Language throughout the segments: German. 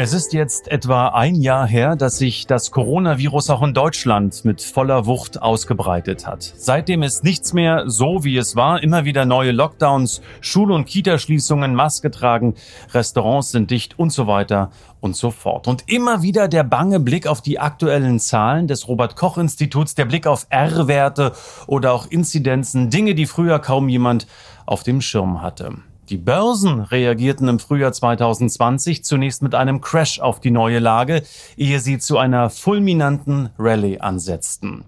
Es ist jetzt etwa ein Jahr her, dass sich das Coronavirus auch in Deutschland mit voller Wucht ausgebreitet hat. Seitdem ist nichts mehr so, wie es war. Immer wieder neue Lockdowns, Schul- und Kitaschließungen, Maske tragen, Restaurants sind dicht und so weiter und so fort. Und immer wieder der bange Blick auf die aktuellen Zahlen des Robert Koch Instituts, der Blick auf R-Werte oder auch Inzidenzen, Dinge, die früher kaum jemand auf dem Schirm hatte. Die Börsen reagierten im Frühjahr 2020 zunächst mit einem Crash auf die neue Lage, ehe sie zu einer fulminanten Rallye ansetzten.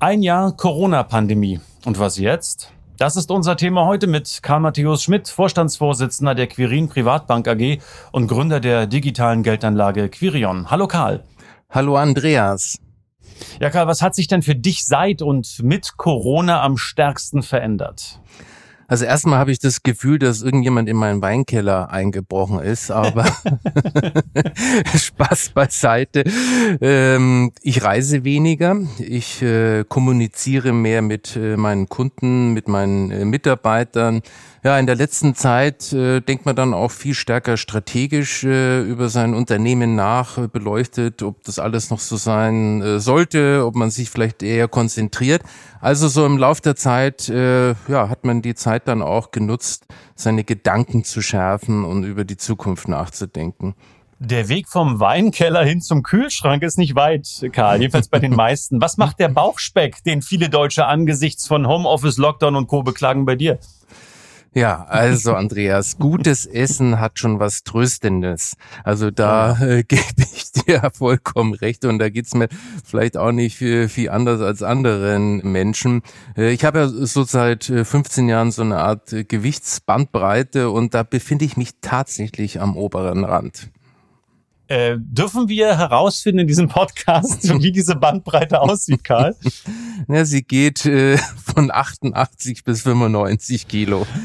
Ein Jahr Corona-Pandemie. Und was jetzt? Das ist unser Thema heute mit Karl Matthäus Schmidt, Vorstandsvorsitzender der Quirin Privatbank AG und Gründer der digitalen Geldanlage Quirion. Hallo Karl. Hallo Andreas. Ja, Karl, was hat sich denn für dich seit und mit Corona am stärksten verändert? Also erstmal habe ich das Gefühl, dass irgendjemand in meinen Weinkeller eingebrochen ist, aber Spaß beiseite. Ähm, ich reise weniger, ich äh, kommuniziere mehr mit äh, meinen Kunden, mit meinen äh, Mitarbeitern. Ja, in der letzten Zeit äh, denkt man dann auch viel stärker strategisch äh, über sein Unternehmen nach, äh, beleuchtet, ob das alles noch so sein sollte, ob man sich vielleicht eher konzentriert. Also so im Lauf der Zeit äh, ja, hat man die Zeit dann auch genutzt, seine Gedanken zu schärfen und über die Zukunft nachzudenken. Der Weg vom Weinkeller hin zum Kühlschrank ist nicht weit, Karl, jedenfalls bei den meisten. Was macht der Bauchspeck, den viele Deutsche angesichts von Homeoffice, Lockdown und Co. beklagen bei dir? Ja, also Andreas, gutes Essen hat schon was Tröstendes. Also da äh, gebe ich dir vollkommen recht und da geht's mir vielleicht auch nicht viel, viel anders als anderen Menschen. Äh, ich habe ja so seit 15 äh, Jahren so eine Art äh, Gewichtsbandbreite und da befinde ich mich tatsächlich am oberen Rand. Äh, dürfen wir herausfinden in diesem Podcast, wie diese Bandbreite aussieht, Karl? Ja, sie geht äh, von 88 bis 95 Kilo.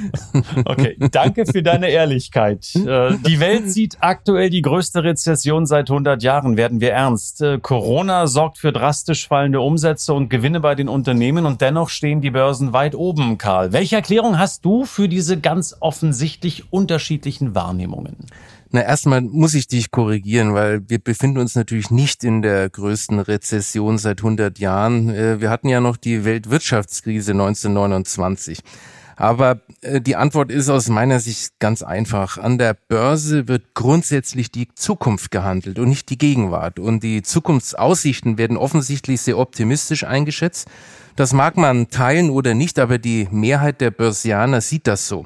Okay, danke für deine Ehrlichkeit. Äh, die Welt sieht aktuell die größte Rezession seit 100 Jahren, werden wir ernst. Äh, Corona sorgt für drastisch fallende Umsätze und Gewinne bei den Unternehmen und dennoch stehen die Börsen weit oben, Karl. Welche Erklärung hast du für diese ganz offensichtlich unterschiedlichen Wahrnehmungen? Na, erstmal muss ich dich korrigieren, weil wir befinden uns natürlich nicht in der größten Rezession seit 100 Jahren. Äh, wir hatten ja noch die Weltwirtschaftskrise 1929. Aber äh, die Antwort ist aus meiner Sicht ganz einfach. An der Börse wird grundsätzlich die Zukunft gehandelt und nicht die Gegenwart. Und die Zukunftsaussichten werden offensichtlich sehr optimistisch eingeschätzt. Das mag man teilen oder nicht, aber die Mehrheit der Börsianer sieht das so.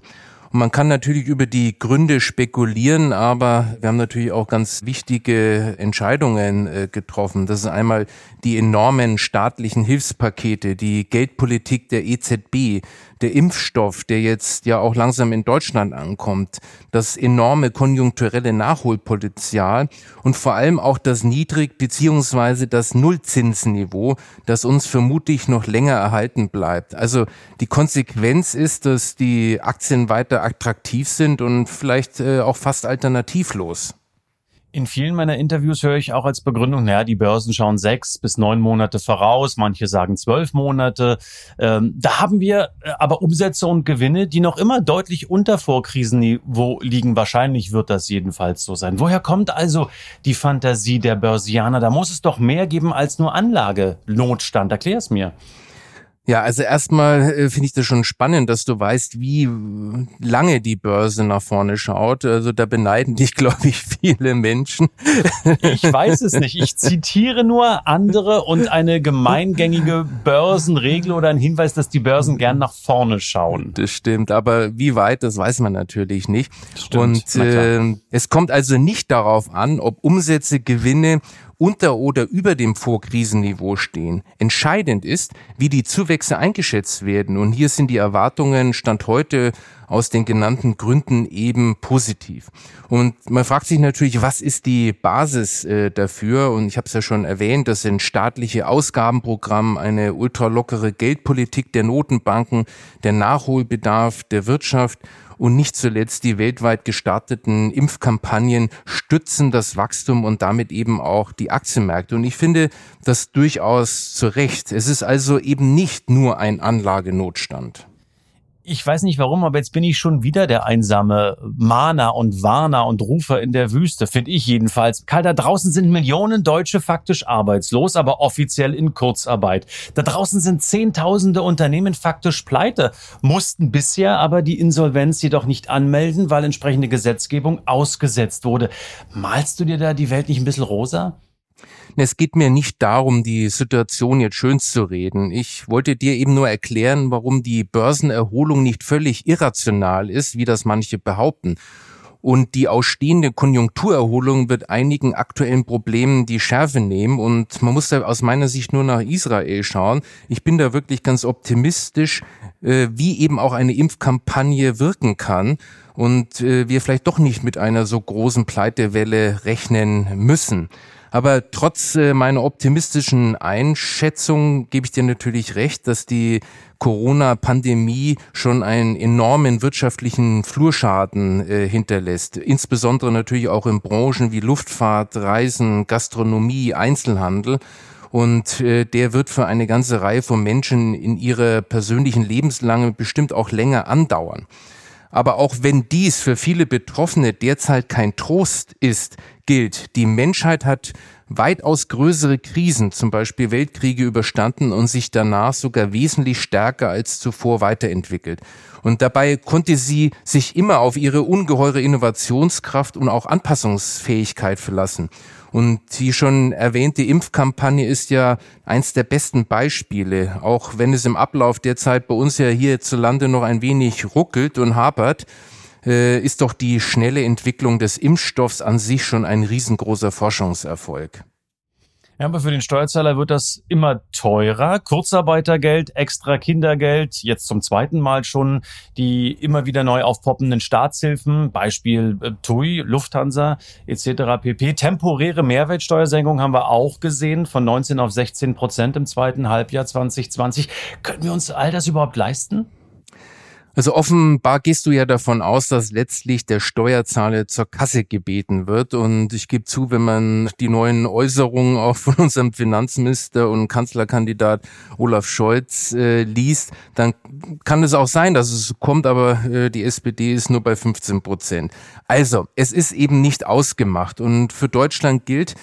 Man kann natürlich über die Gründe spekulieren, aber wir haben natürlich auch ganz wichtige Entscheidungen äh, getroffen. Das ist einmal die enormen staatlichen Hilfspakete, die Geldpolitik der EZB, der Impfstoff, der jetzt ja auch langsam in Deutschland ankommt, das enorme konjunkturelle Nachholpotenzial und vor allem auch das Niedrig- bzw. das Nullzinsniveau, das uns vermutlich noch länger erhalten bleibt. Also die Konsequenz ist, dass die Aktien weiter attraktiv sind und vielleicht äh, auch fast alternativlos. In vielen meiner Interviews höre ich auch als Begründung, naja, die Börsen schauen sechs bis neun Monate voraus, manche sagen zwölf Monate. Ähm, da haben wir äh, aber Umsätze und Gewinne, die noch immer deutlich unter Vorkrisenniveau liegen. Wahrscheinlich wird das jedenfalls so sein. Woher kommt also die Fantasie der Börsianer? Da muss es doch mehr geben als nur Anlagenotstand. Erklär es mir. Ja, also erstmal äh, finde ich das schon spannend, dass du weißt, wie lange die Börse nach vorne schaut. Also da beneiden dich, glaube ich, viele Menschen. Ich weiß es nicht. Ich zitiere nur andere und eine gemeingängige Börsenregel oder ein Hinweis, dass die Börsen gern nach vorne schauen. Das stimmt, aber wie weit, das weiß man natürlich nicht. Stimmt, und äh, es kommt also nicht darauf an, ob Umsätze, Gewinne unter oder über dem Vorkrisenniveau stehen. Entscheidend ist, wie die Zuwächse eingeschätzt werden. Und hier sind die Erwartungen Stand heute aus den genannten Gründen eben positiv. Und man fragt sich natürlich, was ist die Basis äh, dafür? Und ich habe es ja schon erwähnt, das sind staatliche Ausgabenprogramm, eine ultralockere Geldpolitik der Notenbanken, der Nachholbedarf der Wirtschaft und nicht zuletzt die weltweit gestarteten Impfkampagnen stützen das Wachstum und damit eben auch die Aktienmärkte. Und ich finde das durchaus zu Recht. Es ist also eben nicht nur ein Anlagenotstand ich weiß nicht warum, aber jetzt bin ich schon wieder der einsame Mahner und Warner und Rufer in der Wüste, finde ich jedenfalls. Karl, da draußen sind Millionen Deutsche faktisch arbeitslos, aber offiziell in Kurzarbeit. Da draußen sind Zehntausende Unternehmen faktisch pleite, mussten bisher aber die Insolvenz jedoch nicht anmelden, weil entsprechende Gesetzgebung ausgesetzt wurde. Malst du dir da die Welt nicht ein bisschen rosa? Es geht mir nicht darum, die Situation jetzt schön zu reden. Ich wollte dir eben nur erklären, warum die Börsenerholung nicht völlig irrational ist, wie das manche behaupten. Und die ausstehende Konjunkturerholung wird einigen aktuellen Problemen die Schärfe nehmen. Und man muss da aus meiner Sicht nur nach Israel schauen. Ich bin da wirklich ganz optimistisch, äh, wie eben auch eine Impfkampagne wirken kann. Und äh, wir vielleicht doch nicht mit einer so großen Pleitewelle rechnen müssen. Aber trotz äh, meiner optimistischen Einschätzung gebe ich dir natürlich recht, dass die Corona-Pandemie schon einen enormen wirtschaftlichen Flurschaden äh, hinterlässt. Insbesondere natürlich auch in Branchen wie Luftfahrt, Reisen, Gastronomie, Einzelhandel. Und äh, der wird für eine ganze Reihe von Menschen in ihrer persönlichen Lebenslange bestimmt auch länger andauern. Aber auch wenn dies für viele Betroffene derzeit kein Trost ist, gilt, die Menschheit hat weitaus größere Krisen, zum Beispiel Weltkriege überstanden und sich danach sogar wesentlich stärker als zuvor weiterentwickelt. Und dabei konnte sie sich immer auf ihre ungeheure Innovationskraft und auch Anpassungsfähigkeit verlassen. Und die schon erwähnte Impfkampagne ist ja eins der besten Beispiele, auch wenn es im Ablauf der Zeit bei uns ja hierzulande noch ein wenig ruckelt und hapert äh, ist doch die schnelle Entwicklung des Impfstoffs an sich schon ein riesengroßer Forschungserfolg. Ja, aber für den Steuerzahler wird das immer teurer. Kurzarbeitergeld, extra Kindergeld, jetzt zum zweiten Mal schon die immer wieder neu aufpoppenden Staatshilfen, Beispiel äh, TUI, Lufthansa etc. pp. Temporäre Mehrwertsteuersenkung haben wir auch gesehen, von 19 auf 16 Prozent im zweiten Halbjahr 2020. Können wir uns all das überhaupt leisten? Also offenbar gehst du ja davon aus, dass letztlich der Steuerzahler zur Kasse gebeten wird. Und ich gebe zu, wenn man die neuen Äußerungen auch von unserem Finanzminister und Kanzlerkandidat Olaf Scholz äh, liest, dann kann es auch sein, dass es kommt, aber äh, die SPD ist nur bei 15 Prozent. Also, es ist eben nicht ausgemacht. Und für Deutschland gilt,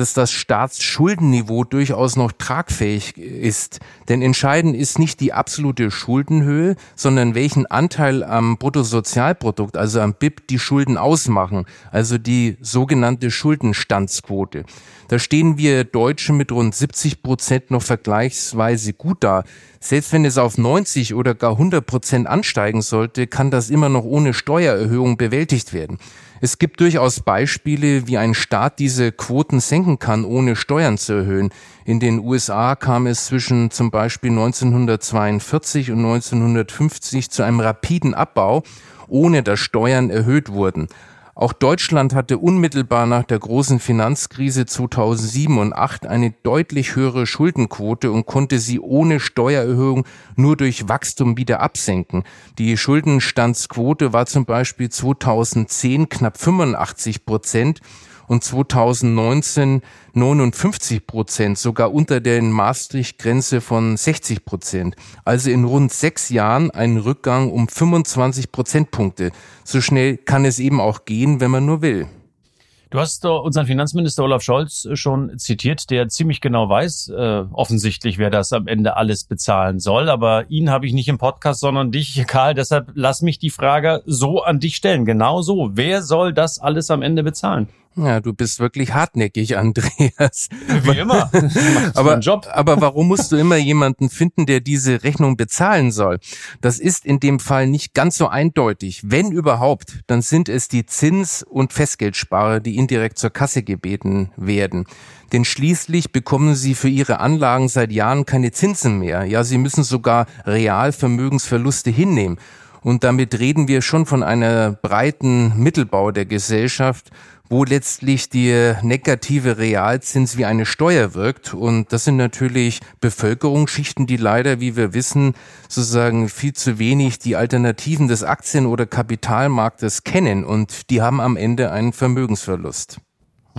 dass das Staatsschuldenniveau durchaus noch tragfähig ist. Denn entscheidend ist nicht die absolute Schuldenhöhe, sondern welchen Anteil am Bruttosozialprodukt, also am BIP, die Schulden ausmachen, also die sogenannte Schuldenstandsquote. Da stehen wir Deutsche mit rund 70 Prozent noch vergleichsweise gut da. Selbst wenn es auf 90 oder gar 100 Prozent ansteigen sollte, kann das immer noch ohne Steuererhöhung bewältigt werden. Es gibt durchaus Beispiele, wie ein Staat diese Quoten senken kann, ohne Steuern zu erhöhen. In den USA kam es zwischen zum Beispiel 1942 und 1950 zu einem rapiden Abbau, ohne dass Steuern erhöht wurden. Auch Deutschland hatte unmittelbar nach der großen Finanzkrise 2007 und 2008 eine deutlich höhere Schuldenquote und konnte sie ohne Steuererhöhung nur durch Wachstum wieder absenken. Die Schuldenstandsquote war zum Beispiel 2010 knapp 85 Prozent und 2019 59 Prozent, sogar unter der Maastricht-Grenze von 60 Prozent. Also in rund sechs Jahren ein Rückgang um 25 Prozentpunkte. So schnell kann es eben auch gehen, wenn man nur will. Du hast unseren Finanzminister Olaf Scholz schon zitiert, der ziemlich genau weiß, äh, offensichtlich, wer das am Ende alles bezahlen soll. Aber ihn habe ich nicht im Podcast, sondern dich, Karl. Deshalb lass mich die Frage so an dich stellen. Genau so. Wer soll das alles am Ende bezahlen? Ja, du bist wirklich hartnäckig, Andreas. Wie immer. aber, Job. aber warum musst du immer jemanden finden, der diese Rechnung bezahlen soll? Das ist in dem Fall nicht ganz so eindeutig. Wenn überhaupt, dann sind es die Zins- und Festgeldsparer, die indirekt zur Kasse gebeten werden. Denn schließlich bekommen sie für ihre Anlagen seit Jahren keine Zinsen mehr. Ja, sie müssen sogar Realvermögensverluste hinnehmen. Und damit reden wir schon von einer breiten Mittelbau der Gesellschaft, wo letztlich der negative Realzins wie eine Steuer wirkt. Und das sind natürlich Bevölkerungsschichten, die leider, wie wir wissen, sozusagen viel zu wenig die Alternativen des Aktien- oder Kapitalmarktes kennen. Und die haben am Ende einen Vermögensverlust.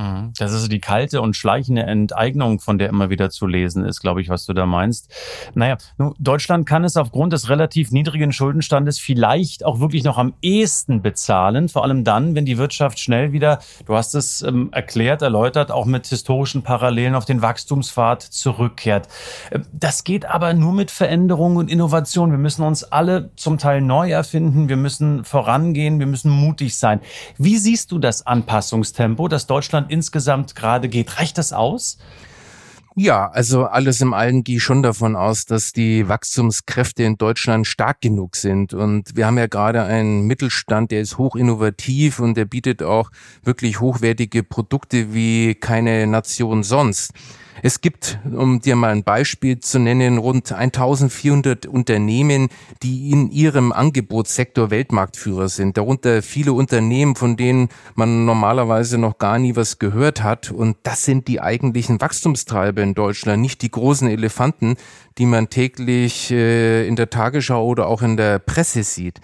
Mhm. Das ist die kalte und schleichende Enteignung, von der immer wieder zu lesen ist, glaube ich, was du da meinst. Naja, nun, Deutschland kann es aufgrund des relativ niedrigen Schuldenstandes vielleicht auch wirklich noch am ehesten bezahlen, vor allem dann, wenn die Wirtschaft schnell wieder, du hast es ähm, erklärt, erläutert, auch mit historischen Parallelen auf den Wachstumspfad zurückkehrt. Ähm, das geht aber nur mit Veränderung und Innovation. Wir müssen uns alle zum Teil neu erfinden, wir müssen vorangehen, wir müssen mutig sein. Wie siehst du das Anpassungstempo, das Deutschland insgesamt gerade geht. Reicht das aus? Ja, also alles im Allen gehe ich schon davon aus, dass die Wachstumskräfte in Deutschland stark genug sind. Und wir haben ja gerade einen Mittelstand, der ist hoch innovativ und der bietet auch wirklich hochwertige Produkte wie keine Nation sonst. Es gibt, um dir mal ein Beispiel zu nennen, rund 1400 Unternehmen, die in ihrem Angebotssektor Weltmarktführer sind. Darunter viele Unternehmen, von denen man normalerweise noch gar nie was gehört hat. Und das sind die eigentlichen Wachstumstreiber in Deutschland, nicht die großen Elefanten, die man täglich äh, in der Tagesschau oder auch in der Presse sieht.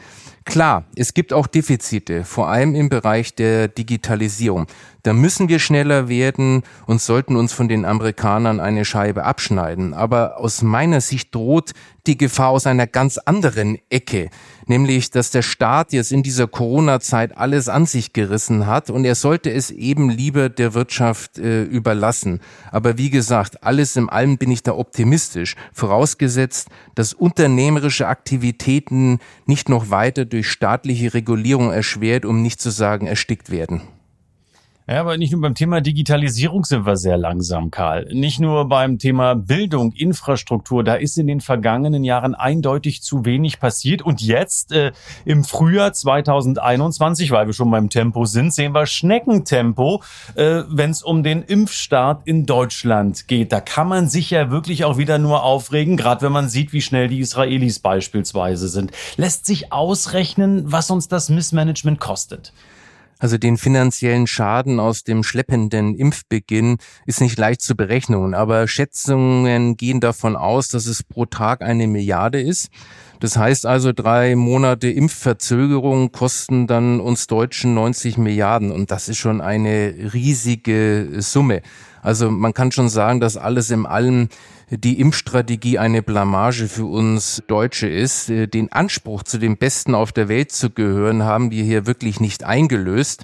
Klar, es gibt auch Defizite, vor allem im Bereich der Digitalisierung. Da müssen wir schneller werden und sollten uns von den Amerikanern eine Scheibe abschneiden. Aber aus meiner Sicht droht die Gefahr aus einer ganz anderen Ecke, nämlich dass der Staat jetzt in dieser Corona-Zeit alles an sich gerissen hat und er sollte es eben lieber der Wirtschaft äh, überlassen. Aber wie gesagt, alles im Allem bin ich da optimistisch, vorausgesetzt, dass unternehmerische Aktivitäten nicht noch weiter durch staatliche Regulierung erschwert, um nicht zu sagen erstickt werden. Ja, aber nicht nur beim Thema Digitalisierung sind wir sehr langsam, Karl. Nicht nur beim Thema Bildung, Infrastruktur, da ist in den vergangenen Jahren eindeutig zu wenig passiert. Und jetzt äh, im Frühjahr 2021, weil wir schon beim Tempo sind, sehen wir Schneckentempo, äh, wenn es um den Impfstart in Deutschland geht. Da kann man sich ja wirklich auch wieder nur aufregen, gerade wenn man sieht, wie schnell die Israelis beispielsweise sind. Lässt sich ausrechnen, was uns das Missmanagement kostet. Also den finanziellen Schaden aus dem schleppenden Impfbeginn ist nicht leicht zu berechnen, aber Schätzungen gehen davon aus, dass es pro Tag eine Milliarde ist. Das heißt also, drei Monate Impfverzögerung kosten dann uns Deutschen 90 Milliarden und das ist schon eine riesige Summe. Also man kann schon sagen, dass alles im Allem die Impfstrategie eine Blamage für uns Deutsche ist. Äh, den Anspruch, zu den Besten auf der Welt zu gehören, haben wir hier wirklich nicht eingelöst.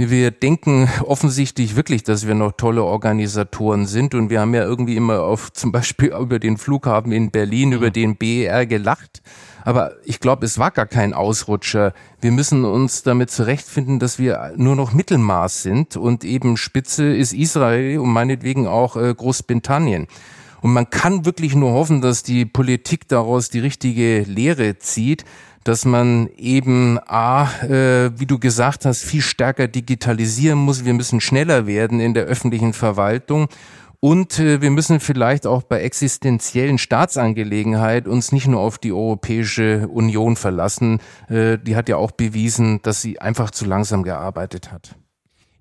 Wir denken offensichtlich wirklich, dass wir noch tolle Organisatoren sind und wir haben ja irgendwie immer auf zum Beispiel über den Flughafen in Berlin, über den BER gelacht. Aber ich glaube, es war gar kein Ausrutscher. Wir müssen uns damit zurechtfinden, dass wir nur noch Mittelmaß sind und eben Spitze ist Israel und meinetwegen auch äh, Großbritannien. Und man kann wirklich nur hoffen, dass die Politik daraus die richtige Lehre zieht, dass man eben A, äh, wie du gesagt hast, viel stärker digitalisieren muss. Wir müssen schneller werden in der öffentlichen Verwaltung. Und äh, wir müssen vielleicht auch bei existenziellen Staatsangelegenheit uns nicht nur auf die Europäische Union verlassen. Äh, die hat ja auch bewiesen, dass sie einfach zu langsam gearbeitet hat.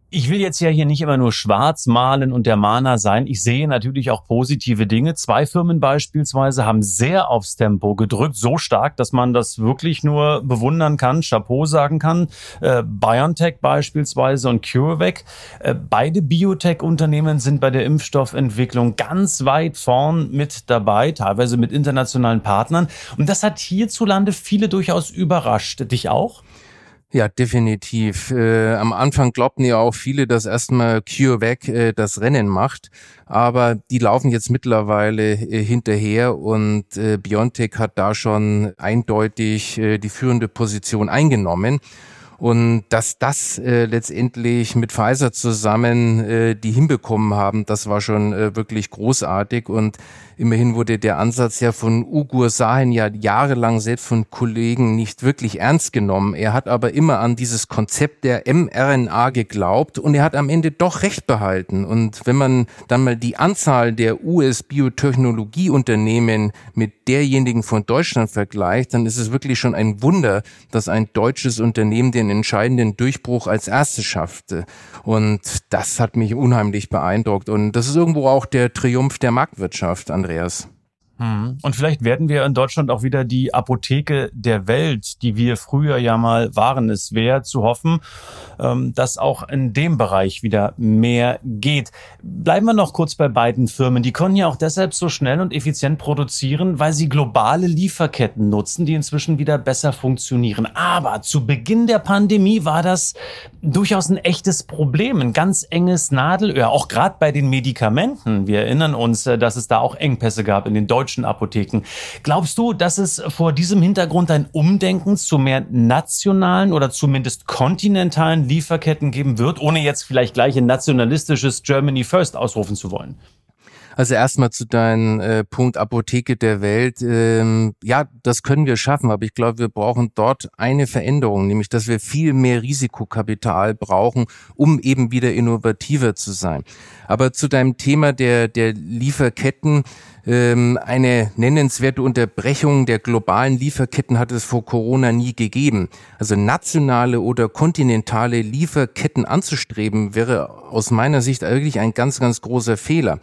Ich will jetzt ja hier nicht immer nur schwarz malen und der Mahner sein. Ich sehe natürlich auch positive Dinge. Zwei Firmen beispielsweise haben sehr aufs Tempo gedrückt, so stark, dass man das wirklich nur bewundern kann, Chapeau sagen kann. Äh, BioNTech beispielsweise und CureVac. Äh, beide Biotech-Unternehmen sind bei der Impfstoffentwicklung ganz weit vorn mit dabei, teilweise mit internationalen Partnern. Und das hat hierzulande viele durchaus überrascht. Dich auch? Ja, definitiv. Äh, am Anfang glaubten ja auch viele, dass erstmal CureVac äh, das Rennen macht, aber die laufen jetzt mittlerweile äh, hinterher und äh, Biontech hat da schon eindeutig äh, die führende Position eingenommen. Und dass das äh, letztendlich mit Pfizer zusammen äh, die hinbekommen haben, das war schon äh, wirklich großartig. Und immerhin wurde der Ansatz ja von Ugur Sahin ja jahrelang selbst von Kollegen nicht wirklich ernst genommen. Er hat aber immer an dieses Konzept der mRNA geglaubt und er hat am Ende doch recht behalten. Und wenn man dann mal die Anzahl der US-Biotechnologieunternehmen mit derjenigen von Deutschland vergleicht, dann ist es wirklich schon ein Wunder, dass ein deutsches Unternehmen den entscheidenden Durchbruch als erstes schaffte. Und das hat mich unheimlich beeindruckt. Und das ist irgendwo auch der Triumph der Marktwirtschaft, Andreas. Hm. Und vielleicht werden wir in Deutschland auch wieder die Apotheke der Welt, die wir früher ja mal waren. Es wäre zu hoffen, ähm, dass auch in dem Bereich wieder mehr geht. Bleiben wir noch kurz bei beiden Firmen. Die können ja auch deshalb so schnell und effizient produzieren, weil sie globale Lieferketten nutzen, die inzwischen wieder besser funktionieren. Aber zu Beginn der Pandemie war das durchaus ein echtes Problem, ein ganz enges Nadelöhr, auch gerade bei den Medikamenten. Wir erinnern uns, äh, dass es da auch Engpässe gab in den deutschen deutschen Apotheken. Glaubst du, dass es vor diesem Hintergrund ein Umdenken zu mehr nationalen oder zumindest kontinentalen Lieferketten geben wird, ohne jetzt vielleicht gleich ein nationalistisches Germany First ausrufen zu wollen? Also erstmal zu deinem äh, Punkt Apotheke der Welt. Ähm, ja, das können wir schaffen, aber ich glaube, wir brauchen dort eine Veränderung, nämlich dass wir viel mehr Risikokapital brauchen, um eben wieder innovativer zu sein. Aber zu deinem Thema der, der Lieferketten, ähm, eine nennenswerte Unterbrechung der globalen Lieferketten hat es vor Corona nie gegeben. Also nationale oder kontinentale Lieferketten anzustreben, wäre aus meiner Sicht wirklich ein ganz, ganz großer Fehler.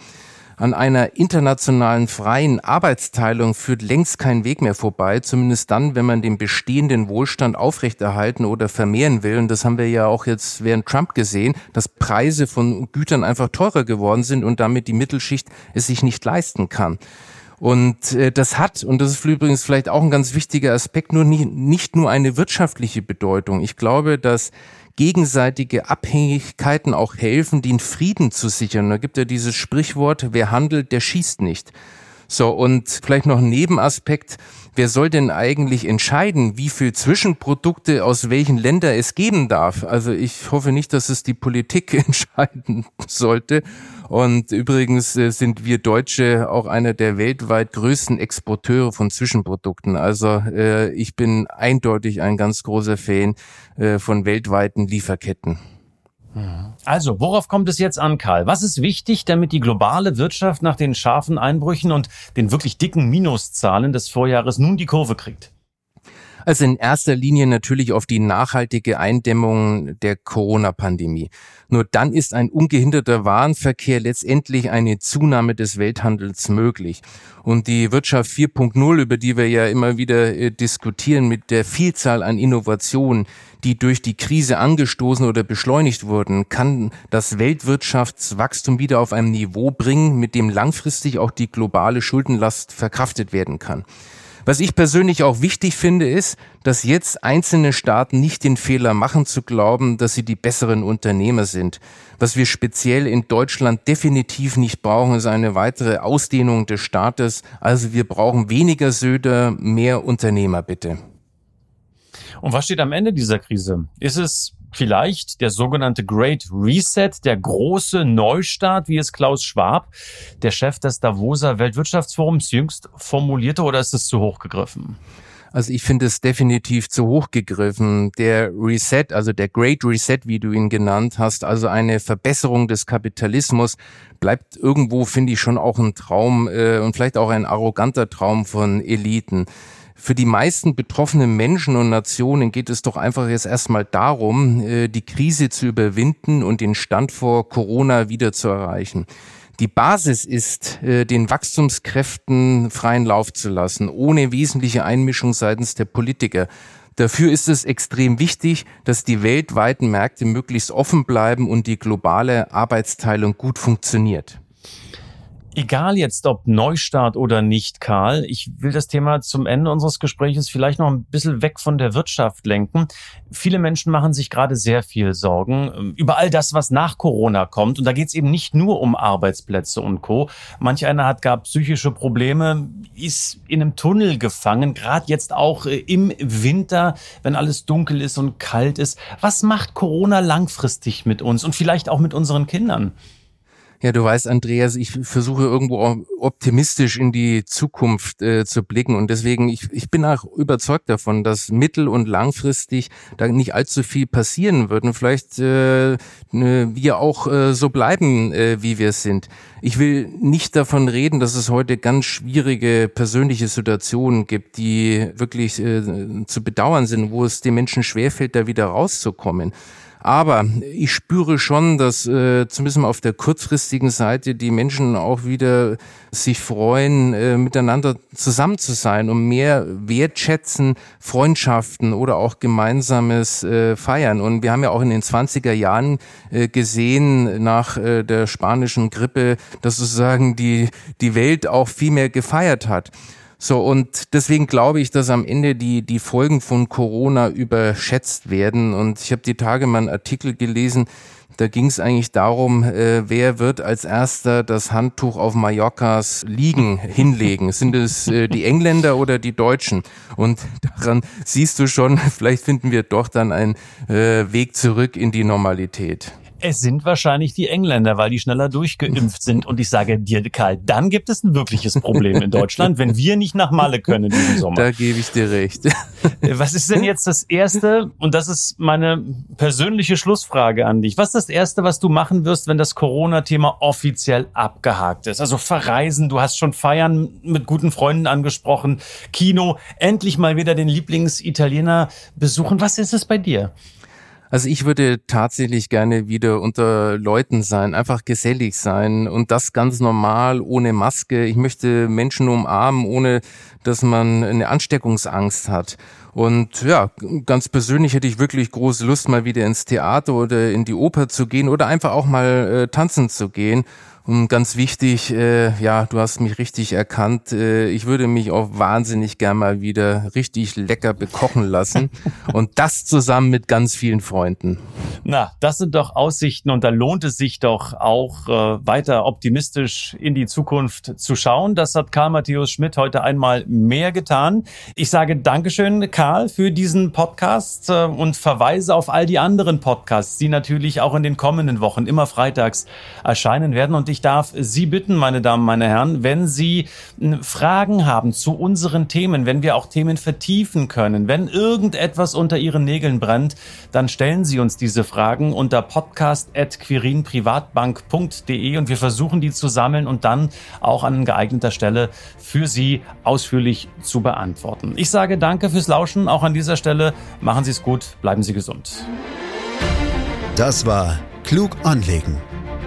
An einer internationalen freien Arbeitsteilung führt längst kein Weg mehr vorbei, zumindest dann, wenn man den bestehenden Wohlstand aufrechterhalten oder vermehren will. Und das haben wir ja auch jetzt während Trump gesehen, dass Preise von Gütern einfach teurer geworden sind und damit die Mittelschicht es sich nicht leisten kann. Und äh, das hat, und das ist übrigens vielleicht auch ein ganz wichtiger Aspekt, nur nicht, nicht nur eine wirtschaftliche Bedeutung. Ich glaube, dass gegenseitige Abhängigkeiten auch helfen, den Frieden zu sichern. Da gibt ja dieses Sprichwort, wer handelt, der schießt nicht. So, und vielleicht noch ein Nebenaspekt. Wer soll denn eigentlich entscheiden, wie viel Zwischenprodukte aus welchen Ländern es geben darf? Also ich hoffe nicht, dass es die Politik entscheiden sollte. Und übrigens äh, sind wir Deutsche auch einer der weltweit größten Exporteure von Zwischenprodukten. Also äh, ich bin eindeutig ein ganz großer Fan äh, von weltweiten Lieferketten. Also, worauf kommt es jetzt an, Karl? Was ist wichtig, damit die globale Wirtschaft nach den scharfen Einbrüchen und den wirklich dicken Minuszahlen des Vorjahres nun die Kurve kriegt? Also in erster Linie natürlich auf die nachhaltige Eindämmung der Corona-Pandemie. Nur dann ist ein ungehinderter Warenverkehr letztendlich eine Zunahme des Welthandels möglich. Und die Wirtschaft 4.0, über die wir ja immer wieder äh, diskutieren, mit der Vielzahl an Innovationen, die durch die Krise angestoßen oder beschleunigt wurden, kann das Weltwirtschaftswachstum wieder auf ein Niveau bringen, mit dem langfristig auch die globale Schuldenlast verkraftet werden kann. Was ich persönlich auch wichtig finde, ist, dass jetzt einzelne Staaten nicht den Fehler machen zu glauben, dass sie die besseren Unternehmer sind. Was wir speziell in Deutschland definitiv nicht brauchen, ist eine weitere Ausdehnung des Staates. Also wir brauchen weniger Söder, mehr Unternehmer bitte. Und was steht am Ende dieser Krise? Ist es vielleicht der sogenannte Great Reset, der große Neustart, wie es Klaus Schwab, der Chef des Davoser Weltwirtschaftsforums, jüngst formulierte, oder ist es zu hoch gegriffen? Also ich finde es definitiv zu hoch gegriffen. Der Reset, also der Great Reset, wie du ihn genannt hast, also eine Verbesserung des Kapitalismus, bleibt irgendwo, finde ich, schon auch ein Traum äh, und vielleicht auch ein arroganter Traum von Eliten. Für die meisten betroffenen Menschen und Nationen geht es doch einfach jetzt erstmal darum, äh, die Krise zu überwinden und den Stand vor Corona wieder zu erreichen. Die Basis ist, äh, den Wachstumskräften freien Lauf zu lassen, ohne wesentliche Einmischung seitens der Politiker. Dafür ist es extrem wichtig, dass die weltweiten Märkte möglichst offen bleiben und die globale Arbeitsteilung gut funktioniert. Egal jetzt, ob Neustart oder nicht, Karl, ich will das Thema zum Ende unseres Gesprächs vielleicht noch ein bisschen weg von der Wirtschaft lenken. Viele Menschen machen sich gerade sehr viel Sorgen ähm, über all das, was nach Corona kommt. Und da geht es eben nicht nur um Arbeitsplätze und Co. Manch einer hat gar psychische Probleme, ist in einem Tunnel gefangen, gerade jetzt auch äh, im Winter, wenn alles dunkel ist und kalt ist. Was macht Corona langfristig mit uns und vielleicht auch mit unseren Kindern? Ja, du weißt, Andreas, ich versuche irgendwo optimistisch in die Zukunft äh, zu blicken und deswegen, ich, ich bin auch überzeugt davon, dass mittel- und langfristig da nicht allzu viel passieren wird und vielleicht äh, ne, wir auch äh, so bleiben, äh, wie wir sind. Ich will nicht davon reden, dass es heute ganz schwierige persönliche Situationen gibt, die wirklich äh, zu bedauern sind, wo es den Menschen schwerfällt, da wieder rauszukommen. Aber ich spüre schon, dass äh, zumindest auf der kurzfristigen Seite die Menschen auch wieder sich freuen, äh, miteinander zusammen zu sein, um mehr wertschätzen, Freundschaften oder auch gemeinsames äh, Feiern. Und wir haben ja auch in den 20er Jahren äh, gesehen, nach äh, der spanischen Grippe, dass sozusagen die, die Welt auch viel mehr gefeiert hat. So, und deswegen glaube ich, dass am Ende die, die Folgen von Corona überschätzt werden. Und ich habe die Tage mal einen Artikel gelesen, da ging es eigentlich darum, äh, wer wird als erster das Handtuch auf Mallorcas liegen hinlegen. Sind es äh, die Engländer oder die Deutschen? Und daran siehst du schon, vielleicht finden wir doch dann einen äh, Weg zurück in die Normalität. Es sind wahrscheinlich die Engländer, weil die schneller durchgeimpft sind. Und ich sage dir, Karl, dann gibt es ein wirkliches Problem in Deutschland, wenn wir nicht nach Malle können diesen Sommer. Da gebe ich dir recht. Was ist denn jetzt das Erste? Und das ist meine persönliche Schlussfrage an dich. Was ist das Erste, was du machen wirst, wenn das Corona-Thema offiziell abgehakt ist? Also verreisen, du hast schon Feiern mit guten Freunden angesprochen, Kino, endlich mal wieder den Lieblingsitaliener besuchen. Was ist es bei dir? Also ich würde tatsächlich gerne wieder unter Leuten sein, einfach gesellig sein und das ganz normal, ohne Maske. Ich möchte Menschen umarmen, ohne dass man eine Ansteckungsangst hat. Und ja, ganz persönlich hätte ich wirklich große Lust, mal wieder ins Theater oder in die Oper zu gehen oder einfach auch mal äh, tanzen zu gehen. Und ganz wichtig, äh, ja, du hast mich richtig erkannt. Äh, ich würde mich auch wahnsinnig gern mal wieder richtig lecker bekochen lassen. und das zusammen mit ganz vielen Freunden. Na, das sind doch Aussichten und da lohnt es sich doch auch äh, weiter optimistisch in die Zukunft zu schauen. Das hat Karl Matthäus Schmidt heute einmal mehr getan. Ich sage Dankeschön, Karl, für diesen Podcast äh, und verweise auf all die anderen Podcasts, die natürlich auch in den kommenden Wochen immer freitags erscheinen werden. Und ich darf Sie bitten, meine Damen, meine Herren, wenn Sie hm, Fragen haben zu unseren Themen, wenn wir auch Themen vertiefen können, wenn irgendetwas unter Ihren Nägeln brennt, dann stellen Sie uns diese Fragen unter podcast.quirinprivatbank.de und wir versuchen die zu sammeln und dann auch an geeigneter Stelle für Sie ausführlich zu beantworten. Ich sage danke fürs Lauschen, auch an dieser Stelle. Machen Sie es gut, bleiben Sie gesund. Das war Klug anlegen